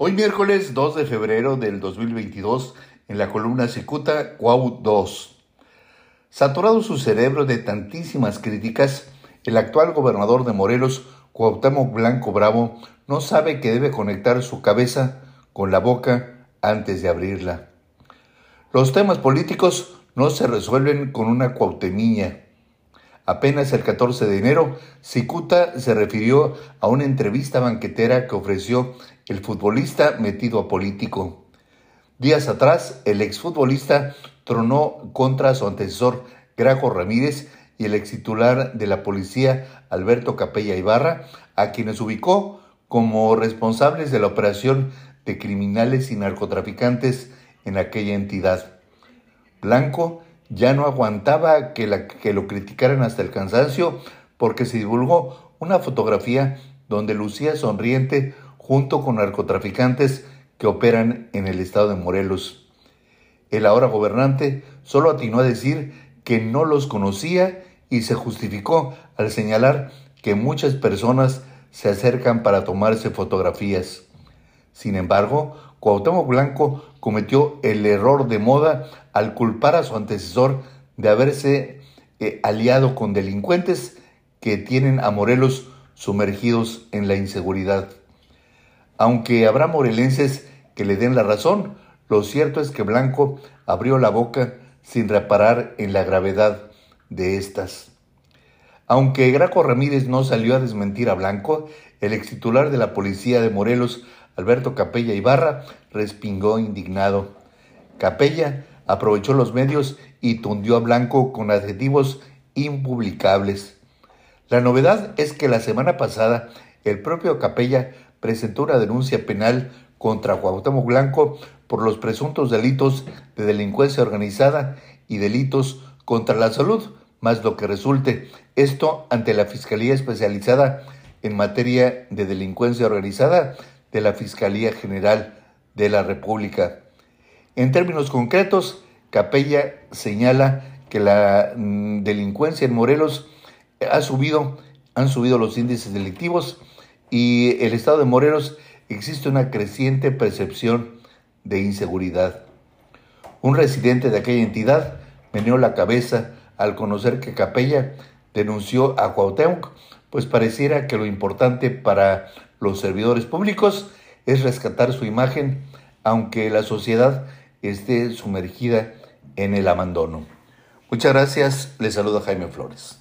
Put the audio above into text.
Hoy miércoles 2 de febrero del 2022, en la columna Cicuta Cuau 2. Saturado su cerebro de tantísimas críticas, el actual gobernador de Morelos, Cuauhtémoc Blanco Bravo, no sabe que debe conectar su cabeza con la boca antes de abrirla. Los temas políticos no se resuelven con una cuautemiña. Apenas el 14 de enero, Cicuta se refirió a una entrevista banquetera que ofreció el futbolista metido a político. Días atrás, el exfutbolista tronó contra su antecesor Graco Ramírez y el extitular de la policía Alberto Capella Ibarra, a quienes ubicó como responsables de la operación de criminales y narcotraficantes en aquella entidad. Blanco ya no aguantaba que, lo criticaran hasta el cansancio porque se divulgó una fotografía donde lucía sonriente junto con narcotraficantes que operan en el estado de Morelos. El ahora gobernante solo atinó a decir que no los conocía y se justificó al señalar que muchas personas se acercan para tomarse fotografías. Sin embargo, Cuauhtémoc Blanco cometió el error de moda al culpar a su antecesor de haberse eh, aliado con delincuentes que tienen a Morelos sumergidos en la inseguridad. Aunque habrá morelenses que le den la razón, lo cierto es que Blanco abrió la boca sin reparar en la gravedad de estas. Aunque Graco Ramírez no salió a desmentir a Blanco, el ex titular de la policía de Morelos Alberto Capella Ibarra respingó indignado. Capella aprovechó los medios y tundió a Blanco con adjetivos impublicables. La novedad es que la semana pasada el propio Capella presentó una denuncia penal contra Cuauhtémoc Blanco por los presuntos delitos de delincuencia organizada y delitos contra la salud, más lo que resulte. Esto ante la Fiscalía Especializada en materia de delincuencia organizada de la Fiscalía General de la República. En términos concretos, Capella señala que la mm, delincuencia en Morelos ha subido, han subido los índices delictivos y el estado de Morelos existe una creciente percepción de inseguridad. Un residente de aquella entidad meneó la cabeza al conocer que Capella denunció a Cuauhtémoc, pues pareciera que lo importante para los servidores públicos es rescatar su imagen, aunque la sociedad esté sumergida en el abandono. Muchas gracias, les saluda Jaime Flores.